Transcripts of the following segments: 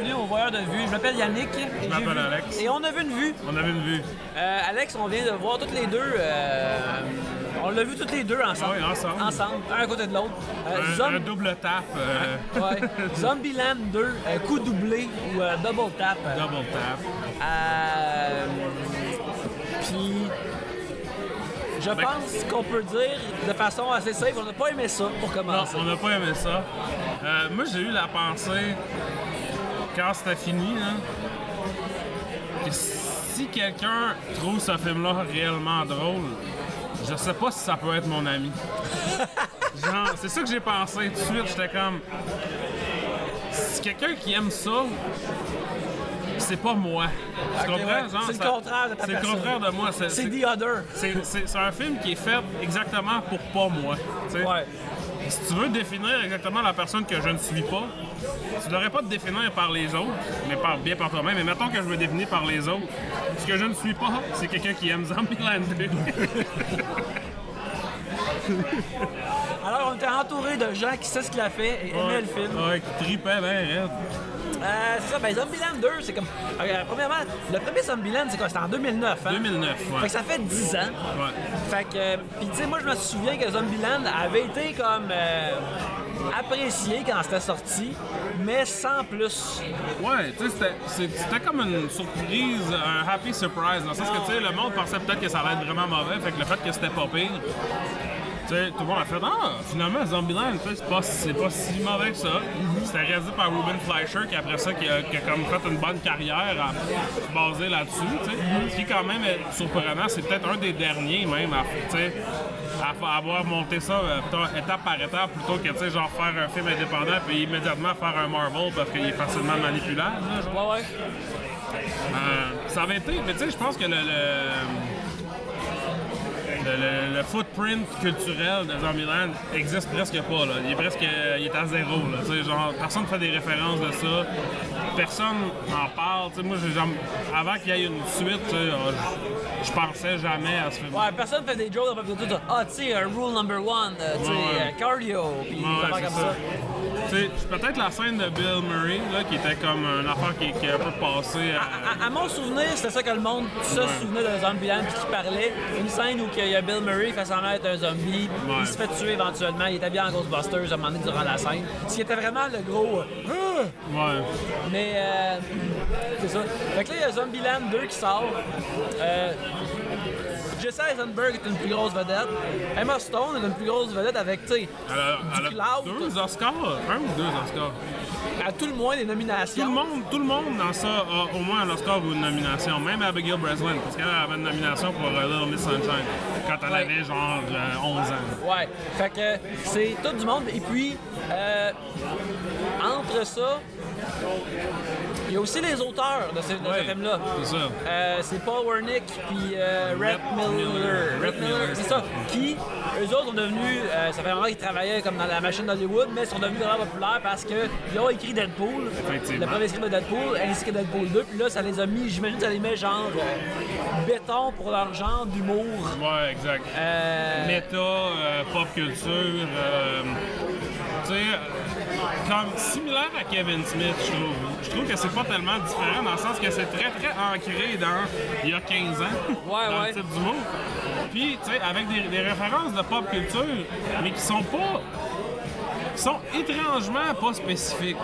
bienvenue au Voyeur de vue. Je m'appelle Yannick. Je m'appelle vu- Alex. Et on a vu une vue. On avait une vue. Euh, Alex, on vient de voir toutes les deux. euh, on l'a vu toutes les deux ensemble. Ah oui, ensemble. Ensemble, un à côté de l'autre. Euh, Un, Zom- un double tap, euh, ouais. Zombieland 2, euh, coup doublé ou double tap. double tap. Puis, je Ben- pense qu'on peut dire de façon assez safe, on n'a pas aimé ça pour Non, commencer. on n'a pas aimé ça. Moi, j'ai eu la pensée, quand c'était fini, là, que si quelqu'un trouve ce film-là réellement drôle, je sais pas si ça peut être mon ami. Genre, c'est ça que j'ai pensé tout de suite. J'étais comme. Si quelqu'un qui aime ça, c'est pas moi. Tu comprends? ouais. C'est le contraire de ta C'est le contraire de moi. C'est The Other. c'est, un film qui est fait exactement pour pas moi. tu sais. Si tu veux définir exactement la personne que je ne suis pas, tu devrais pas te définir par les autres, mais par, bien par toi-même. Mais mettons que je me définis par les autres. Ce que je ne suis pas, c'est quelqu'un qui aime Zombieland 2. Alors, on était entouré de gens qui savent ce qu'il a fait et aimaient le film. Ouais, qui tripait bien raide. Euh, c'est ça, ben Zombieland 2, c'est comme. euh, premièrement, le premier Zombieland, c'est quoi? C'était en 2009, hein? 2009, Fait ouais. que ça fait 10 ans. Ouais. Fait que, euh, puis tu sais, moi je me souviens que Zombieland avait été comme euh, apprécié quand c'était sorti, mais sans plus. Ouais, tu sais, c'était- comme une surprise, un happy surprise, dans le sens que, tu sais, le monde pensait peut-être que ça allait être vraiment mauvais, fait que le fait que c'était pas pire, sais, tout le monde a fait Ah, finalement, Zombieland, c'est pas, c'est pas si mauvais que ça. C'était réalisé par Ruben Fleischer, qui après ça, qui a, qui a comme fait une bonne carrière à- basée là-dessus, tu sais. Ce qui, quand même, surprenant, c'est peut-être un des derniers, même, à, à avoir monté ça euh, étape par étape, plutôt que, genre faire un film indépendant puis immédiatement faire un Marvel parce qu'il est facilement manipulable, là, genre. Ouais, ouais. Euh, ça avait été, mais tu sais, je pense que le, le, le- le- le footprint culturel de Zombieland existe presque pas. Là. Il est presque il est à zéro. Là. Genre, personne fait des références de ça. Personne n'en parle. Moi, avant qu'il y ait une suite, euh, je, pensais jamais à ce film. Ouais, personne fait des jokes à propos de tout ça. Ah, tu sais, un rule number one, euh, tu sais, Ouais, ouais. euh, cardio, puis Ouais, comme ça. ça. Peut-être la scène de Bill Murray, là, qui était comme une affaire qui, qui est un peu passée. euh, À, à mon souvenir, c'était ça que le monde se souvenait de Zombieland puis qui parlait. Une scène où il y a Bill Murray qui fait semblant être un zombie, Ouais. il se fait tuer éventuellement, il était bien en Ghostbusters à un moment donné durant la scène. Ce qui était vraiment le gros. euh, ouais. Mais euh, c'est ça. Fait que là, il y a Zombieland 2 qui sort. Euh, Jesse Eisenberg est une plus grosse vedette. Emma Stone est une plus grosse vedette avec, tu sais, a, a deux Oscars, un ou deux Oscars. À tout le moins des Tout nominations. le monde, tout le monde dans ça a au moins un Oscar ou une nomination, même Abigail Breslin, parce qu'elle avait une nomination pour euh, Little Miss Sunshine quand elle Ouais. avait genre euh, 11 ans. Ouais. Fait que c'est tout du monde. Et puis, euh, entre ça, il y a aussi les auteurs de ce, de ce Ouais, film-là. C'est ça. Euh, c'est Paul Wernick puis euh, Rhett Miller. Miller. Rhett c'est ça. Qui, eux autres, sont devenus. euh, ça fait un moment qu'ils travaillaient comme dans la machine d'Hollywood, mais ils sont devenus vraiment populaires parce qu'ils ont écrit Deadpool. Le premier script de Deadpool, ainsi que Deadpool 2. Puis là, ça les a mis, j'imagine, ça les met genre béton pour leur genre d'humour. Ouais, exact. Euh, Méta, pop culture, tu sais, comme similaire à Kevin Smith, je trouve. Je trouve que c'est pas tellement différent dans le sens que c'est très très ancré dans il y a 15 ans. Ouais, dans ouais. le type d'humour. Puis, tu sais, avec des, des références de pop culture, mais qui sont pas. Qui sont étrangement pas spécifiques.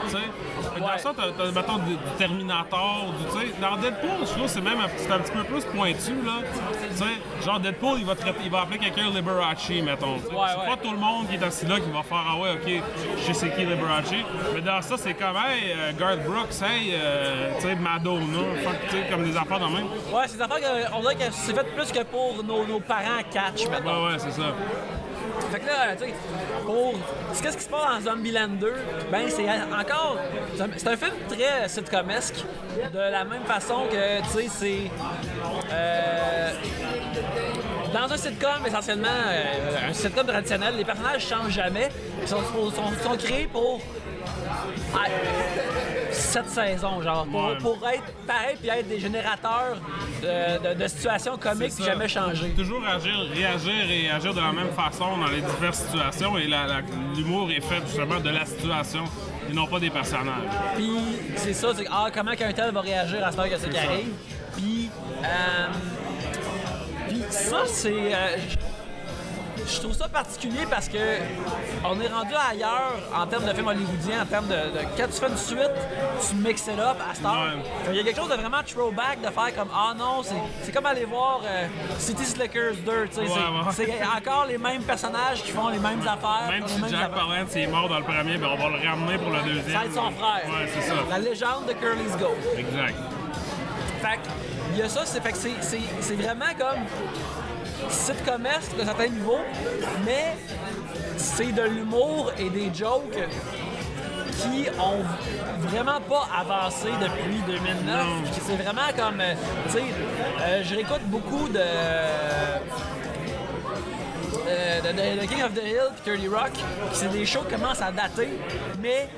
Dans Ouais. ça, t'as, t'as, mettons, du, du Terminator, du. Dans Deadpool, je trouve que c'est même un, petit- c'est un petit peu plus pointu, là. Genre Deadpool, il va, traiter- il va appeler quelqu'un Liberace, mettons. Ouais, c'est ouais. pas tout le monde qui est assis là qui va faire Ah ouais, ok, je sais qui Liberace. Mais dans ça, c'est comme, hey, euh, Garth Brooks, hey, euh, tu sais, Madonna, fuck, tu sais, comme des affaires dans le même. Ouais, c'est des affaires que- on dirait que c'est fait plus que pour nos, nos parents catch, maintenant. Ouais, ouais, c'est ça. Fait que là, tu sais, pour. Qu'est-ce qui se passe dans Zombieland 2? Ben, c'est encore. c'est un- film très sitcomesque. De la même façon que, tu sais, c'est. euh, dans un sitcom, essentiellement, euh, un sitcom traditionnel, les personnages changent jamais. Ils sont, sont, sont créés pour. Ah, cette saison, genre, pour, pour être pareil puis être des générateurs de, de- de situations comiques ça. jamais changer. Toujours agir, réagir et agir de la même façon dans les diverses situations. Et l'humour est fait justement de la situation. et non pas des personnages. Puis c'est ça, c'est ah, comment qu'un tel va réagir à ce que c'est qui ça. arrive? Puis, euh, puis ça, c'est. euh, je trouve ça particulier parce que on est rendu ailleurs en termes de film hollywoodien, en termes de, de- quand tu fais une suite, tu mixes it up à. Fait qu'il y a quelque chose de vraiment throwback de faire comme ah non, c'est, comme aller voir euh, City Slickers 2, tu sais, Ouais, c'est, ouais. encore les mêmes personnages qui font les mêmes affaires. Même si Jack. Palance est mort dans le premier, ben on va le ramener pour le deuxième. Ça va être son frère. Ouais, c'est ça. La légende de Curly's Gold. Exact. Fait que, il y a ça, c'est vraiment comme sitcomesque de certains niveaux, mais c'est de l'humour et des jokes qui ont vraiment pas avancé depuis 2009. Non. Puis C'est vraiment comme, euh, tu sais, euh, je réécoute beaucoup de, euh, de, de- King of the Hill puis 30 Rock, c'est des shows qui commencent à dater, mais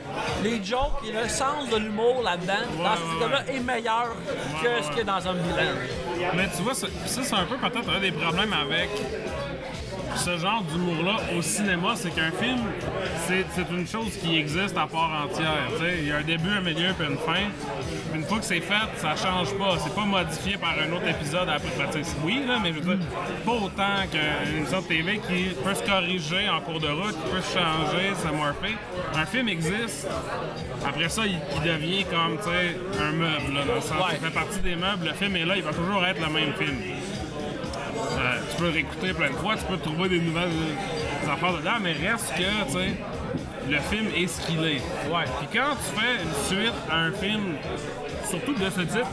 les jokes et le sens de l'humour là-dedans, dans ce là est meilleur que ce qu'il y a dans Zombieland. Mais tu vois, ça, ça, c'est un peu peut-être un des problèmes avec ce genre d'humour-là au cinéma, c'est qu'un film, c'est une chose qui existe à part entière. Il y a un début, un milieu puis une fin. Une fois que c'est fait, ça change pas. C'est pas modifié par un autre épisode après. Ben, Oui, là, mais je veux dire, pas autant qu'une émission de TV qui peut se corriger en cours de route, qui peut se changer, se morpher. Un film existe. Après ça, il, il devient comme, un meuble, là, dans le sens Ouais. il fait partie des meubles. Le film est là, il va toujours être le même film. Tu peux réécouter plein de fois, tu peux trouver des nouvelles euh, affaires dedans, mais reste que, tu sais, le film est ce qu'il est. Ouais. Puis quand tu fais une suite à un film, surtout de ce type,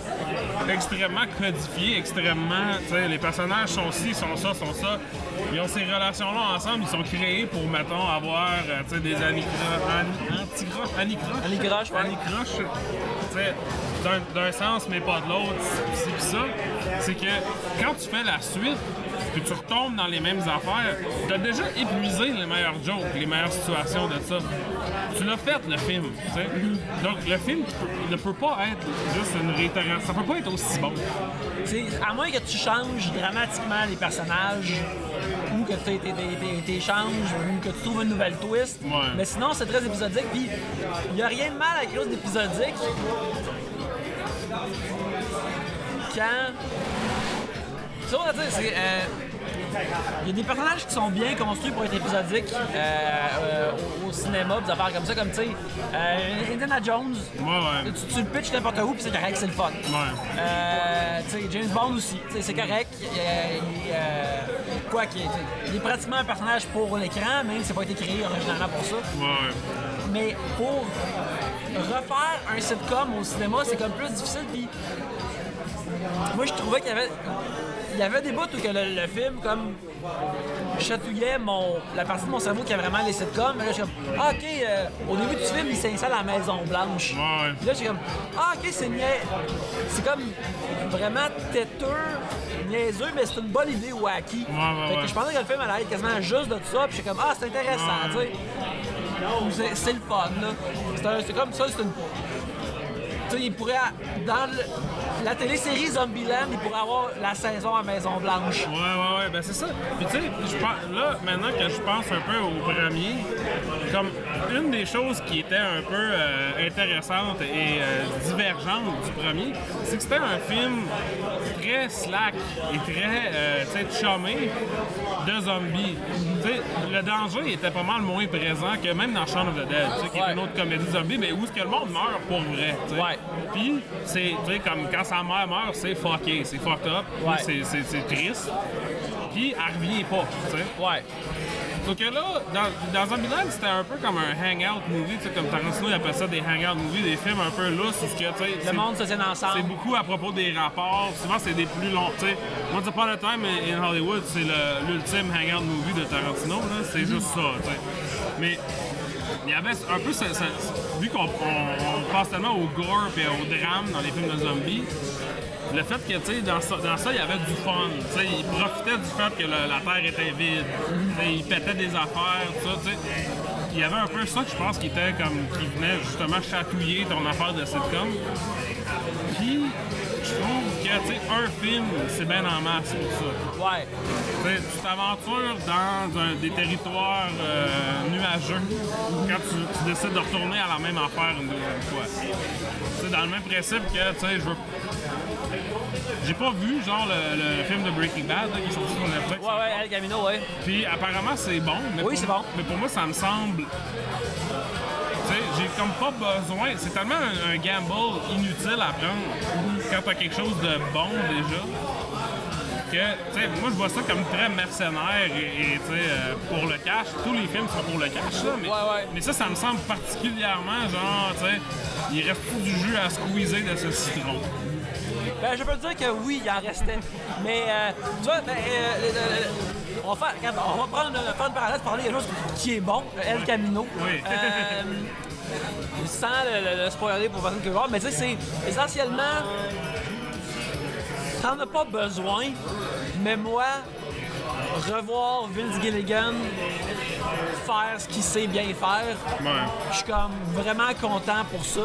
extrêmement codifié, extrêmement, tu sais, les personnages sont ci, sont ça, sont ça, ils ont ces relations-là ensemble, ils sont créés pour, mettons, avoir, euh, tu sais, des anicroches, anticroches, anicroches, Anicroches, ouais. anicroches, tu sais, d'un- sens mais pas de l'autre, c'est ça, c'est que quand tu fais la suite, puis tu retombes dans les mêmes affaires, t'as déjà épuisé les meilleurs jokes, les meilleures situations de ça. Tu l'as fait, le film, tu sais. Donc, le film tu ne peut pas être juste une réitération. Ça peut pas être aussi bon. À moins que tu changes dramatiquement les personnages, ou que tu changes, ou que tu trouves une nouvelle twist. Ouais. Mais sinon, c'est très épisodique. Puis, il n'y a rien de mal avec quelque chose d'épisodique. Quand. C'est. euh, Il y a des personnages qui sont bien construits pour être épisodiques euh, euh, au, au cinéma, des affaires comme ça, comme tu sais, euh, Indiana Jones. Ouais, ouais. Tu, tu le pitches n'importe où, puis c'est correct, c'est le fun. Ouais. Tu sais, James Bond aussi, c'est correct. Il, quoi qu'il est, il pratiquement un personnage pour l'écran, même c'est pas été créé originalement pour ça. Mais pour refaire un sitcom au cinéma, c'est comme plus difficile. Puis moi, je trouvais qu'il y avait, y avait des bouts où que le, le film comme chatouillait mon, la partie de mon cerveau qui a vraiment les sitcoms. Mais là, je suis comme, ah, ok, euh, au début du film, il s'installe à la Maison Blanche. Ouais. Puis là, j'ai comme, ah, ok, c'est nia- C'est comme vraiment têteux, niaiseux, mais c'est une bonne idée wacky. Ouais, Fait que je pensais que le film allait être quasiment juste de ça, puis j'étais comme, ah, c'est intéressant, tu sais. C'est- C'est le fun, là. C'est un- C'est comme ça, c'est une. Tu sais, il pourrait. Dans le- la télésérie Zombieland, il pourrait avoir la saison à Maison-Blanche. Ouais, ouais, ouais, ben c'est ça. Puis tu sais, là, maintenant que je pense un peu au premier, comme une des choses qui était un peu euh, intéressante et euh, divergente du premier, c'est que c'était un film très slack et très, euh, tu sais, de zombies. Tu sais, le danger était pas mal moins présent que même dans Shaun of the Dead, tu sais, qui est une autre comédie zombie, mais où est-ce que le monde meurt pour vrai. Ouais. Puis, c'est, tu sais, comme quand sa mère meurt, c'est fucké, c'est fucked up, Ouais. c'est, c'est, c'est triste. Puis, elle revient pas, tu sais. Ouais. Donc que là, dans, dans Zombieland, c'était un peu comme un hangout movie, tu sais, comme Tarantino il appelle ça des hangout movies, des films un peu lousses, où ce que, tu sais, Le c'est- monde se tient c'est ensemble. beaucoup à propos des rapports. Souvent, c'est des plus longs. Tu sais, Once Upon a Time in Hollywood, c'est l'ultime hangout movie de Tarantino. là. C'est juste ça. tu sais. Mais il y avait un peu. ce- vu qu'on on- on passe tellement au gore et au drame dans les films de zombies, le fait que, tu sais, dans ça, ça, il y avait du fun. Tu sais, il profitait du fait que la Terre était vide. Tu sais, il pétait des affaires, ça, tu sais. Il y avait un peu ça que je pense qui était comme qui venait justement chatouiller ton affaire de sitcom. Puis, je trouve que, tu sais, un film, c'est bien en masse pour ça. Ouais. Tu t'aventures dans un- des territoires euh, nuageux quand tu, tu décides de retourner à la même affaire une deuxième fois. C'est dans le même principe que, tu sais, je veux. J'ai pas vu, genre, le, le film de Breaking Bad là, qui est sorti sur Netflix. Ouais, ouais, El Camino, ouais. Puis apparemment, c'est bon. Mais Oui, c'est bon. Mais pour moi, ça me semble. J'ai comme pas besoin. C'est tellement un, un gamble inutile à prendre quand t'as quelque chose de bon déjà. Que, moi je vois ça comme très mercenaire et, euh, pour le cash. Tous les films sont pour le cash, là. Mais, Ouais, ouais. mais ça, ça me semble particulièrement genre, tu sais, il reste tout du jus à squeezer de ce citron. Ben, je peux te dire que oui, il en restait. Mais, euh, tu vois, ben, euh, le- on, va faire, regarde, on va prendre, faire une parallèle, parler de quelque chose qui est bon, le El Camino. Oui. Euh, sans le, le- le spoiler pour personne qui veut voir, mais tu sais, c'est essentiellement. T'en as pas besoin, mais moi, revoir Vince Gilligan faire ce qu'il sait bien faire, Ouais. je suis comme vraiment content pour ça.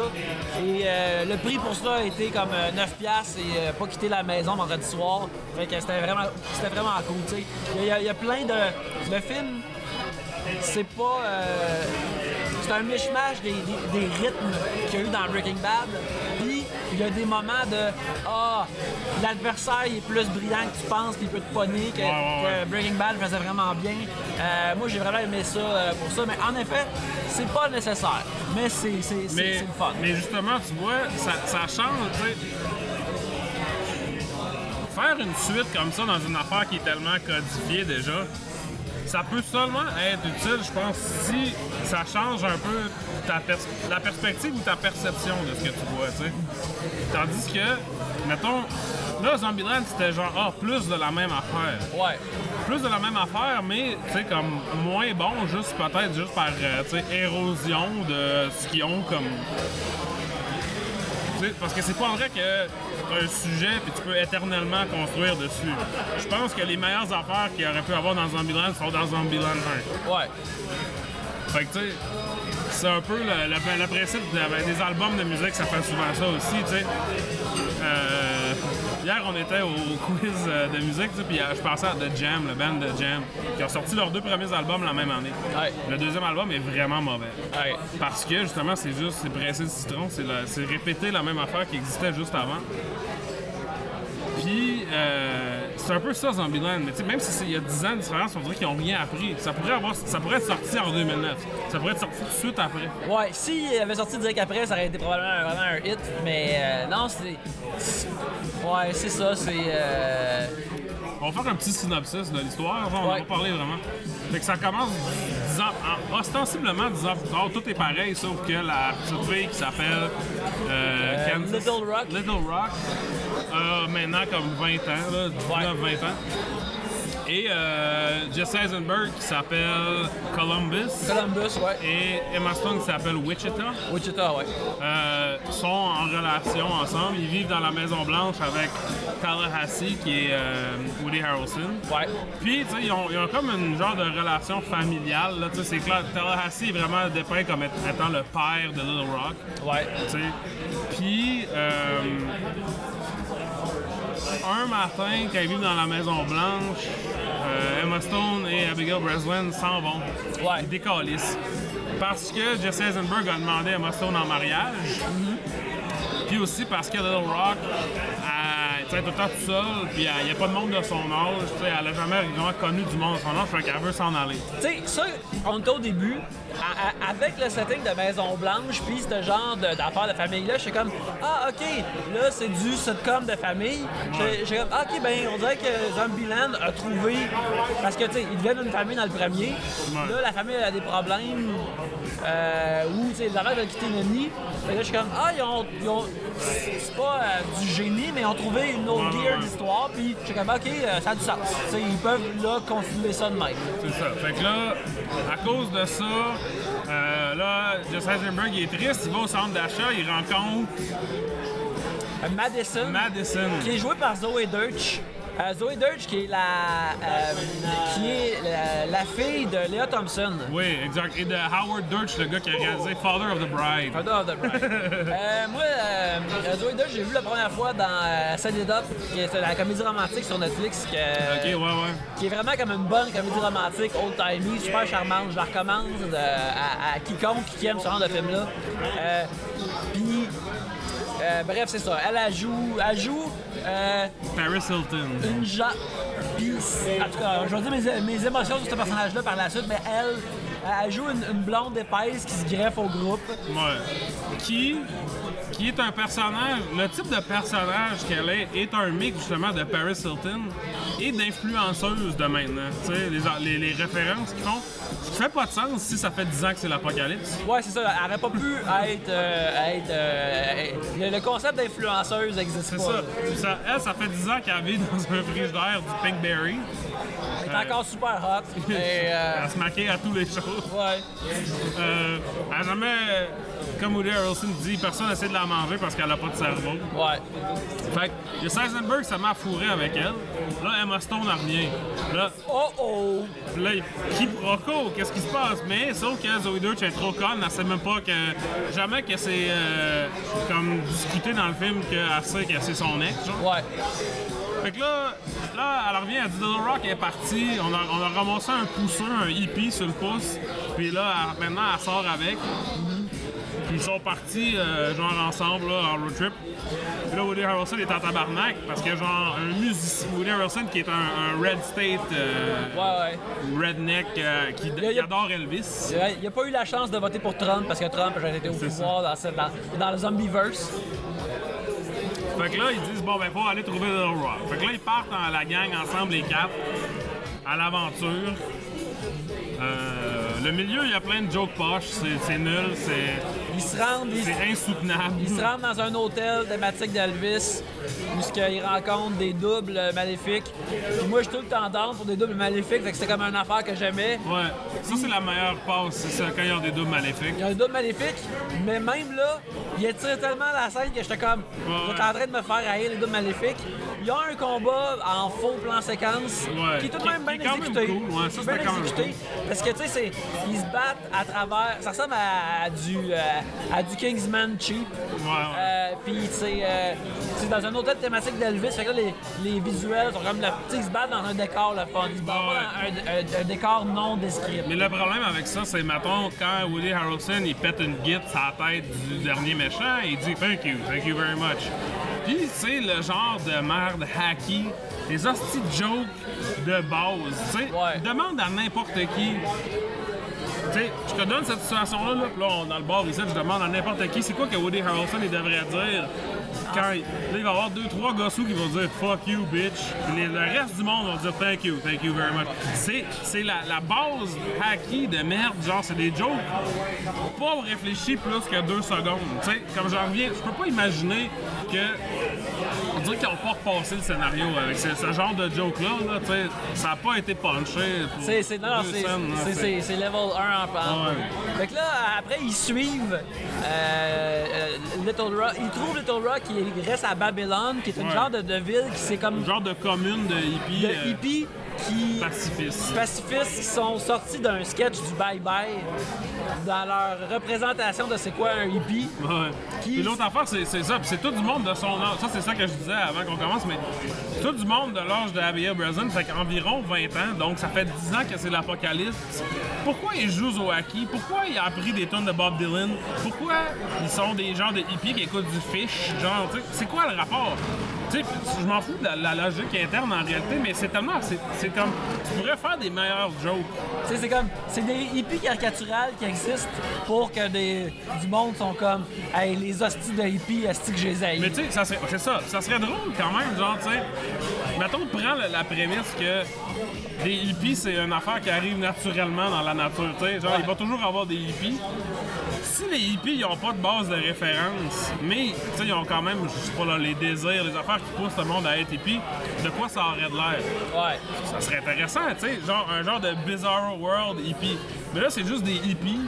Et euh, le prix pour ça a été comme euh, 9$ piastres et euh, pas quitter la maison vendredi soir. Fait que c'était vraiment, c'était vraiment cool. tu sais. Il y, a- il y a plein de, de films. C'est pas. euh, c'est un mishmash des, des- des rythmes qu'il y a eu dans Breaking Bad. Puis il y a des moments de Ah, l'adversaire est plus brillant que tu penses, puis il peut te pogner, que, Breaking Bad faisait vraiment bien. Euh, moi, j'ai vraiment aimé ça euh, pour ça. Mais en effet, c'est pas nécessaire. Mais, c'est le fun. mais justement, tu vois, ça, ça change, tu sais. Faire une suite comme ça dans une affaire qui est tellement codifiée déjà, ça peut seulement être utile, je pense, si ça change un peu ta pers- la perspective ou ta perception de ce que tu vois, tu sais. Tandis que, mettons, là, Zombieland, c'était genre, ah, plus de la même affaire Ouais. plus de la même affaire, mais tu sais, comme moins bon, juste peut-être juste par euh, tu sais, érosion de ce qu'ils ont comme. Parce que c'est pas vrai que un sujet puis tu peux éternellement construire dessus. Je pense que les meilleures affaires qu'il aurait pu avoir dans Zombieland sont dans Zombieland 1. Ouais. Fait que tu sais, c'est un peu le, le- le principe de- ben, des albums de musique, ça fait souvent ça aussi, tu sais. Euh, hier, on était au quiz euh, de musique, puis euh, je pensais à The Jam, le band de Jam, qui ont sorti leurs deux premiers albums la même année. Ouais. Le deuxième album est vraiment mauvais. Ouais. Parce que justement, c'est juste, c'est pressé de citron, c'est répéter la même affaire qui existait juste avant. Puis, euh, c'est un peu ça, Zombieland. Mais même si il y a 10 ans de différence, on dirait qu'ils n'ont rien appris. Ça pourrait, avoir, ça pourrait être sorti en 2009. Ça pourrait être sorti tout de suite après. Ouais, s'il avait sorti direct après, ça aurait été probablement vraiment un hit, mais euh, non, c'est- Ouais, c'est ça, c'est. euh, On va faire un petit synopsis de l'histoire, on Ouais. va parler vraiment. Fait que ça commence 10 ans, en- ostensiblement 10 ans plus tard, tout est pareil, sauf que la petite fille qui s'appelle euh, Kansas- Little Rock. Little Rock a maintenant comme 20 ans, là, 19-20 ans. Et euh, Jesse Eisenberg qui s'appelle Columbus Columbus, ouais. et Emma Stone qui s'appelle Wichita Wichita, ouais. euh, sont en relation ensemble. Ils vivent dans la Maison Blanche avec Tallahassee qui est euh, Woody Harrelson. Ouais. Puis, tu sais, ils ont, ils ont comme une genre de relation familiale. Là, tu sais, c'est clair, Tallahassee est vraiment dépeint comme étant le père de Little Rock. Ouais. tu sais. Puis, euh, un matin, quand ils vivent dans la Maison Blanche, euh, Emma Stone et Abigail Breslin s'en vont. Ouais. Ils décalissent. Parce que Jesse Eisenberg a demandé Emma Stone en mariage. Puis aussi parce que Little Rock, elle, est tout le temps toute seule, puis il n'y a pas de monde de son âge. Elle n'a jamais vraiment connu du monde de son âge, fait qu'elle veut s'en aller. Tu sais, ça, on était au début, à- à- avec le setting de Maison Blanche, puis ce genre de- d'affaires de, famille-là, je suis comme, ah, ok, là, c'est du sitcom de famille. J'étais- J'ai comme, ah, ok, ben, on dirait que Zombieland a trouvé. Parce que, tu sais, ils deviennent une famille dans le premier. Là, la famille a des problèmes, euh, ou, tu sais, les enfants veulent quitter. Fait que là, je suis comme, ah, ils ont. ils ont- c'est pas euh, du génie, mais ils ont trouvé une autre Ouais, gear ouais. d'histoire, puis je suis comme, ok, euh, ça a du sens. Tu sais, ils peuvent, là, continuer ça de même. C'est ça. Fait que là, à cause de ça, euh, là, Jesse Eisenberg il est triste, il va au centre d'achat, il rencontre Madison. Madison. qui est joué par Zoé Deutsch. Euh, Zoe Dirge, qui est la, euh, qui est la, la fille de Léa Thompson. Oui, exact. Et de Howard Dirch, le gars qui a réalisé Father of the Bride. Father of the Bride. Euh, moi, euh, Zoe Dirge, j'ai vu la première fois dans euh, Set It Up, qui est la comédie romantique sur Netflix, que- ouais, ouais. qui est vraiment comme une bonne comédie romantique, old-timey, super charmante. Je la recommande euh, à, à quiconque qui aime ce genre de film-là. Euh, Puis, euh, bref, c'est ça. Elle, elle joue, elle joue euh, Paris Hilton. une. Puis, en tout cas, je vais dire mes, mes émotions sur ce personnage-là par la suite, mais elle, elle joue une, une blonde épaisse qui se greffe au groupe. Ouais. Qui, qui est un personnage, le type de personnage qu'elle est, est un mix justement de Paris Hilton et d'influenceuse de maintenant. Tu sais, les, les, les références qu'ils font. Ce qui fait pas de sens si ça fait 10 ans que c'est l'apocalypse. Ouais, c'est ça. Elle aurait pas pu être. euh, être euh, le, le concept d'influenceuse n'existe C'est pas. ça. là. Puis ça. Elle, ça fait 10 ans qu'elle vit dans un frigidaire du Pinkberry. Elle est encore super hot. Et, euh, Elle se maquille à tous les choses. ouais. Euh, elle a jamais, comme Woody Harrelson dit, personne essaie de la manger parce qu'elle a pas de cerveau. Ouais. Fait que Seisenberg, ça m'a fourré avec elle. Là, Emma Stone, elle revient. Là, Oh oh! Là, il- quiproquo, qu'est-ce qui se passe? Mais sauf que Zoe Deutsch est trop conne, elle sait même pas que. Jamais que c'est euh, comme discuté dans le film qu'elle sait que c'est son ex. genre. Ouais. Fait que là, là, elle revient, elle dit Little Rock est parti, on a, on a ramassé un pousseux, un hippie sur le pouce, puis là, elle- maintenant, elle sort avec. Ils sont partis, euh, genre, ensemble, là, en road trip. Puis là, Woody Harrelson est en tabarnak, parce que, genre, un musicien, Woody Harrelson qui est un, un Red State, euh, Ouais, ouais. redneck, euh, qui, a- qui adore Elvis. Il n'a pas eu la chance de voter pour Trump parce que Trump a été au pouvoir dans, ce- dans, dans le Zombieverse. Fait que là, ils disent, bon, ben, faut aller trouver Little Rock. Fait que là, ils partent en la gang ensemble, les quatre, à l'aventure. Euh, le milieu, il y a plein de jokes poches, c'est nul, c'est Ils se rendent, c'est insoutenable. ils se rendent dans un hôtel thématique d'Elvis où ce qu'ils rencontrent des doubles maléfiques. Puis moi, je suis tout le temps down pour des doubles maléfiques, fait que c'était comme une affaire que j'aimais. Ouais, ça, c'est la meilleure passe, c'est ça, quand ils ont des doubles maléfiques. Il y a un double maléfique, mais même là, il étire tellement la scène que j'étais comme, êtes en train de me faire haïr les doubles maléfiques. Il y a un combat en faux plan séquence Ouais. qui est tout de même bien exécuté. cool, ouais, ça, bien exécuté. Parce que tu sais, ils se battent à travers. Ça ressemble à, à du, euh, à du Kingsman cheap. Ouais, ouais. Euh, Puis c'est euh, c'est dans un hôtel thématique d'Elvis. Fait que là, les, les visuels sont comme. ils se battent dans un décor le fun. Ils se battent Ouais. pas dans un, un- un décor non descript. Mais le problème avec ça, c'est, mettons, quand Woody Harrelson, il pète une guide sur la tête du dernier méchant, il dit « Thank you, thank you very much ». Puis, c'est le genre de merde hacky, les hosties jokes de base, tu sais. Ouais. Demande à n'importe qui. Tu sais, je te donne cette situation-là, là, là, on- dans le bar ici, je demande à n'importe qui, c'est quoi que Woody Harrelson, il devrait dire? Quand il, là, il va y avoir deux, trois gossous qui vont dire fuck you, bitch. Les- le reste du monde va dire thank you, thank you very much. C'est, la, la base hacky de merde, genre, c'est des jokes pas réfléchi plus que deux secondes. Tu sais, comme j'en reviens, je peux pas imaginer que. On dirait qu'ils ont pas repassé le scénario avec ce, ce genre de joke-là. Là, tu sais, ça a pas été punché. C'est, c'est, level 1 en. Ouais. Fait que là, après, ils suivent euh, euh, Little Rock. Ils trouvent Little Rock qui reste à Babylone, qui est une Ouais. genre de, de ville qui c'est comme genre de commune de hippies. de euh, hippies qui pacifistes. pacifistes qui sont sortis d'un sketch du Bye Bye dans leur représentation de c'est quoi un hippie. Ouais. Qui- l'autre affaire, c'est c'est ça. Puis c'est tout du monde de son âge. Ça, c'est ça que je disais avant qu'on commence, mais tout du monde de l'âge de Abigail Breslin, fait qu'environ 20 ans. Donc, ça fait 10 ans que c'est l'apocalypse. Pourquoi ils jouent au hockey? Pourquoi il a appris des tonnes de Bob Dylan? Pourquoi ils sont des gens de hippies qui écoutent du fish? Genre, tu sais, c'est quoi le rapport? Tu sais, je m'en fous de la, la logique interne en réalité, mais c'est tellement. C'est comme. Tu pourrais faire des meilleurs jokes. Tu sais, c'est comme c'est des hippies caricaturales qui existent pour que des, du monde sont comme hey, les hosties de hippies, hosties que j'ai Mais tu sais, ça serait- c'est ça. Ça serait drôle quand même, genre, tu sais. Mettons, prends la, la prémisse que des hippies, c'est une affaire qui arrive naturellement dans la nature, tu sais. Genre, Ouais. il va toujours avoir des hippies. Si les hippies, ils ont pas de base de référence, mais, tu sais, ils ont quand même, je sais pas, là, les désirs, les affaires qui poussent le monde à être hippie, de quoi ça aurait de l'air? Ouais. Ça serait intéressant, tu sais, genre un genre de Bizarro World hippie. Mais là, c'est juste des hippies,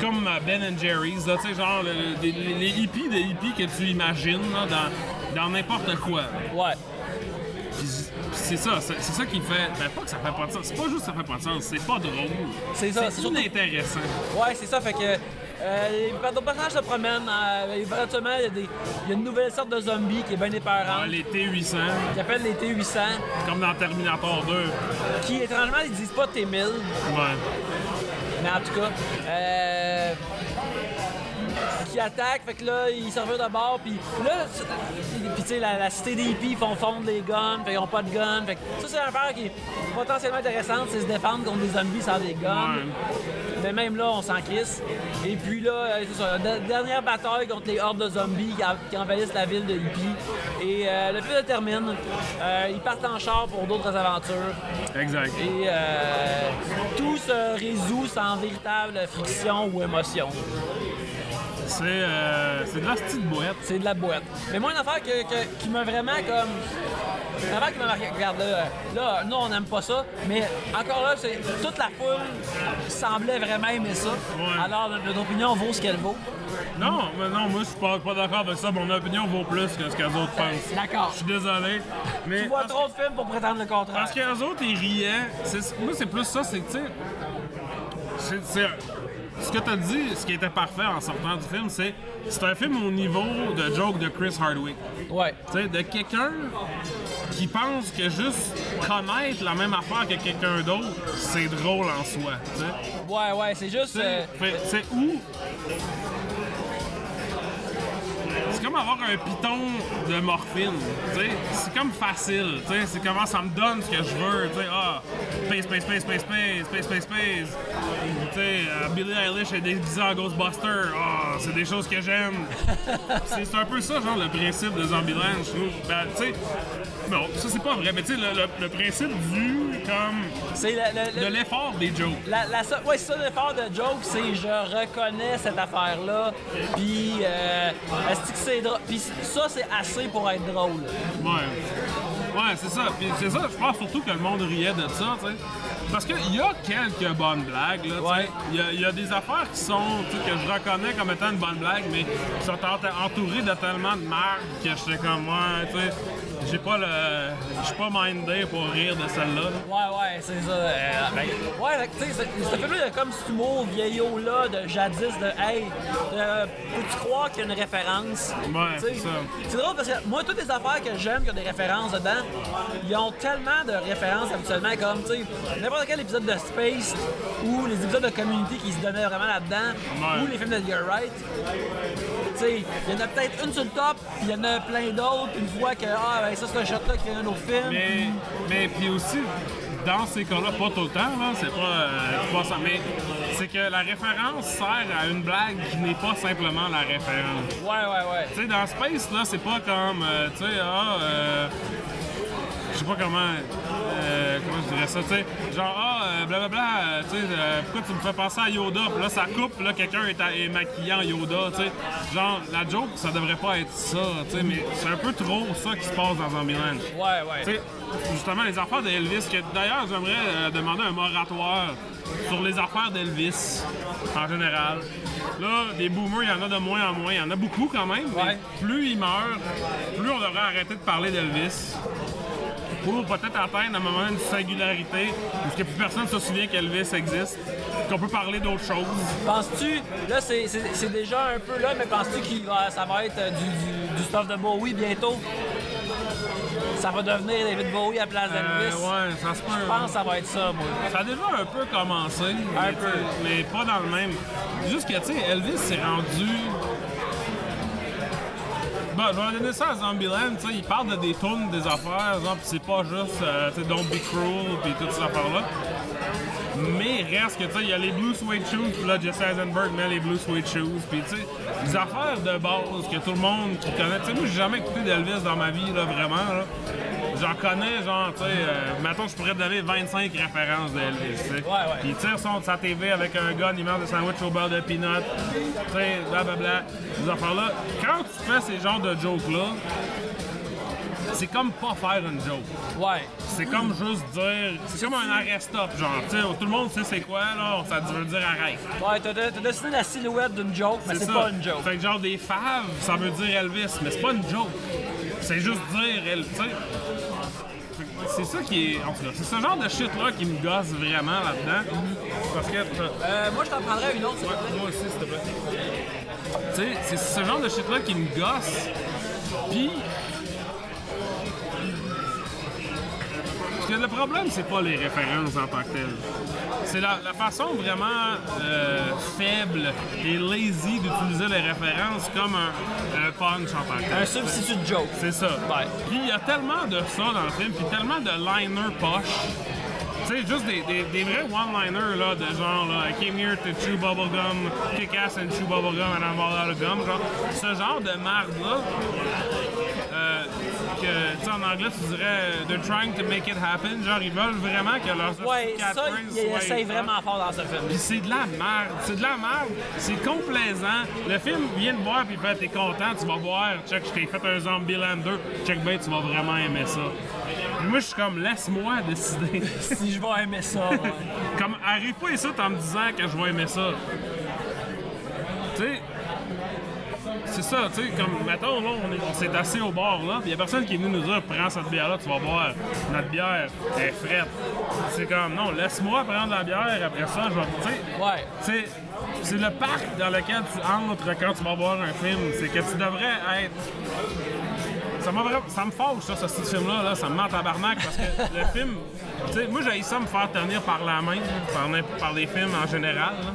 comme Ben and Jerry's, là, tu sais, genre le- le- des- les, les hippies de hippies que tu imagines là, dans dans n'importe quoi. Ouais. C'est ça, c'est ça qui fait. Ben, pas que ça fait pas de sens. C'est pas juste que ça fait pas de sens, c'est pas drôle. C'est ça, c'est surtout- inintéressant. Ouais, c'est ça, fait que. Euh, les d'autres personnages se promènent. Euh, éventuellement, il y, a des- il y a une nouvelle sorte de zombie qui est bien épeurante, Ouais, les T800, qui appelle les T-800, comme dans Terminator 2. qui étrangement, ils disent pas T-1000, Ouais. mais en tout cas. Euh, qui attaquent, fait que là, ils s'en reviennent de bord, puis là, puis tu sais, la, la cité des hippies font fondre les guns, fait qu'ils ont pas de guns, fait que ça, c'est une affaire qui est potentiellement intéressante, c'est se défendre contre des zombies sans des guns. Ouais. Mais même là, on s'en crisse. Et puis là, euh, c'est ça, la dernière bataille contre les hordes de zombies qui, en- qui envahissent la ville de Hippie. Et euh, le film se termine. Euh, ils partent en char pour d'autres aventures. Exact. Et euh, tout se résout sans véritable friction ou émotion. C'est euh, c'est de la petite boîte. C'est de la boîte. Mais moi, une affaire que- que- qui m'a vraiment comme. Une affaire qui m'a marqué. Regarde, là, là, nous, on n'aime pas ça. Mais encore là, c'est toute la foule semblait vraiment aimer ça. Ouais. Alors, notre, opinion vaut ce qu'elle vaut. Non, mais non, moi je suis pas, pas d'accord avec ça. Mon opinion vaut plus que ce que les autres pensent. D'accord. Je suis désolé. Mais Tu vois trop de films pour prétendre le contraire. parce que les autres ils riaient. Moi c'est plus ça, c'est que tu sais. c'est- c'est- Ce que t'as dit, ce qui était parfait en sortant du film, c'est c'est un film au niveau de joke de Chris Hardwick. Ouais. Tu sais, de quelqu'un qui pense que juste connaître la même affaire que quelqu'un d'autre, c'est drôle en soi. tu. Ouais, ouais, c'est juste. euh, C'est où? C'est comme avoir un piton de morphine. C'est comme facile. C'est comment ça me donne ce que je veux, tu sais. Ah, space, space, space, space, space, space, space, space. Tu sais, euh, Billie Eilish est déguisée en Ghostbuster. Ah, c'est des choses que j'aime. c'est un peu ça, genre, le principe de Zombieland, je trouve. Ben, tu sais, bon, ça c'est pas vrai, mais tu sais, le, le- le principe du, comme, c'est le- de le- l'effort des jokes. La, la, so- ouais, c'est ça l'effort de joke, c'est je reconnais cette affaire-là, puis euh, est-ce que c'est drôle? Puis ça, c'est assez pour être drôle. Ouais. Ouais, c'est ça. Puis c'est ça, je pense surtout que le monde riait de ça, tu sais. Parce qu'il y a quelques bonnes blagues, là, sais. Ouais. Il y, a- il y a des affaires qui sont, sais, que je reconnais comme étant une bonne blague, mais qui sont ent- entourées de tellement de marques que je suis comme, ouais, sais, j'ai pas le... Je suis pas mindé pour rire de celle-là. là. Ouais, ouais, c'est ça. euh, ben, ouais, tu sais, ce film-là, il y a comme cet humour vieillot-là de jadis, de hey, peux-tu croire qu'il y a une référence? Ouais, Tu c'est ça. C'est drôle parce que moi, toutes les affaires que j'aime qui ont des références dedans, ils ont tellement de références habituellement, comme, tu sais, n'importe quel épisode de Space ou les épisodes de Community qui se donnaient vraiment là-dedans, Ouais. ou les films de You're Right. Tu sais, il y en a peut-être une sur le top, puis il y en a plein d'autres, une fois que, ah, ben ça, c'est un shot-là qui fait un autre film. Mais, mais puis aussi, dans ces cas-là, pas tout le temps, là, c'est pas, euh, pas ça, mais c'est que la référence sert à une blague qui n'est pas simplement la référence. Ouais, ouais, ouais. Tu sais, dans Space, là, c'est pas comme, euh, tu sais, ah, euh, je sais pas comment, comment je dirais ça, tu sais, genre, ah, euh, blablabla, euh, tu sais, euh, pourquoi tu me fais penser à Yoda, puis là, ça coupe, là, quelqu'un est, à- est maquillé en Yoda, tu sais, genre, la joke, ça devrait pas être ça, tu sais, mais c'est un peu trop ça qui se passe dans Zombieland. Ouais, ouais. Tu sais, justement, les affaires d'Elvis, que d'ailleurs, j'aimerais euh, demander un moratoire sur les affaires d'Elvis, en général. Là, des boomers, il y en a de moins en moins. Il y en a beaucoup quand même. mais Ouais. plus ils meurent, plus on devrait arrêter de parler d'Elvis. Pour peut-être atteindre à un moment une singularité où ce que plus personne se souvient qu'Elvis existe, qu'on peut parler d'autres choses. Penses-tu, là c'est, déjà un peu là, mais penses-tu que ça va être euh, du, du, du stuff de Bowie bientôt? Ça va devenir David Bowie à la place Euh, d'Elvis? ouais, ça se peut. Je pense que ça va être ça, moi. Ça a déjà un peu commencé. mais, peu. Mais pas dans le même. Juste que, tu sais, Elvis s'est rendu. Bon, je vais donner ça à Zombieland, tu sais, il parle de des tunes, des affaires, pis c'est pas juste, euh, Don't Be Cruel, pis toutes ces affaires-là. Mais reste que, tu sais, il y a les Blue Suede Shoes, pis là, Jesse Eisenberg met les Blue Suede Shoes, pis tu sais, des affaires de base que tout le monde connaît. Tu sais, moi, j'ai jamais écouté d'Elvis dans ma vie, là, vraiment, là. J'en connais, genre, tu sais, euh, mettons, je pourrais te donner 25 références d'Elvis, tu sais. Ouais, ouais. Puis il tire son de sa TV avec un gun, il mange des sandwichs au beurre de peanut, tu sais, blablabla, ces affaires-là. Quand tu fais ces genres de jokes-là, c'est comme pas faire une joke. Ouais. C'est comme juste dire. C'est comme un arrest-stop, genre. Tu sais, tout le monde sait c'est quoi, là. Ça veut dire arrête. Ouais, t'as, t'as dessiné la silhouette d'une joke, mais c'est pas une joke. Fait que genre des faves, ça veut dire Elvis, mais c'est pas une joke. C'est juste dire, elle, tu sais. C'est ça qui est. En tout cas, c'est ce genre de shit-là qui me gosse vraiment là-dedans. Parce que. Euh, moi, je t'en prendrais une autre. s'il te plaît. Moi aussi, s'il te plaît. Tu sais, c'est ce genre de shit-là qui me gosse. Puis. Que le problème, c'est pas les références en tant que telles. C'est la, la façon vraiment euh, faible et lazy d'utiliser les références comme un, un punch en tant que tel. Un substitut de joke. C'est ça. Ouais. Puis il y a tellement de ça dans le film, puis tellement de liners poches. Tu sais, juste des, des, des vrais one-liners, là, de genre, là, I came here to chew bubblegum, kick ass and chew bubblegum and I'm all out of gum. Genre, ce genre de marde-là, euh, que, tu sais, en anglais, tu dirais, they're trying to make it happen. Genre, ils veulent vraiment que leurs Ouais, ça, catchphrases il soient essaye ça. vraiment fort dans ce film. Puis c'est de la merde, c'est de la merde, c'est complaisant. Le film vient de voir puis fait t'es content, tu vas voir, check, je t'ai fait un Zombieland 2, check ben tu vas vraiment aimer ça. Puis moi je suis comme laisse-moi décider. Si je vais aimer ça, ouais. comme arrive pas ici en me disant que je vais aimer ça. Tu sais, c'est ça, tu sais, comme, mettons, là, on, est- on s'est assis au bar, là, puis y a personne qui est venu nous dire, prends cette bière-là, tu vas boire. Notre bière est frette. C'est comme, non, laisse-moi prendre la bière, après ça, je vais, tu sais, Ouais. c'est, le parc dans lequel tu entres quand tu vas voir un film. C'est que tu devrais être. Ça, ça me fâche, ça, ce petit film-là. Là. Ça me met en tabarnak parce que le film. Tu sais, moi, j'ai ça me faire tenir par la main, par, par les films en général. là.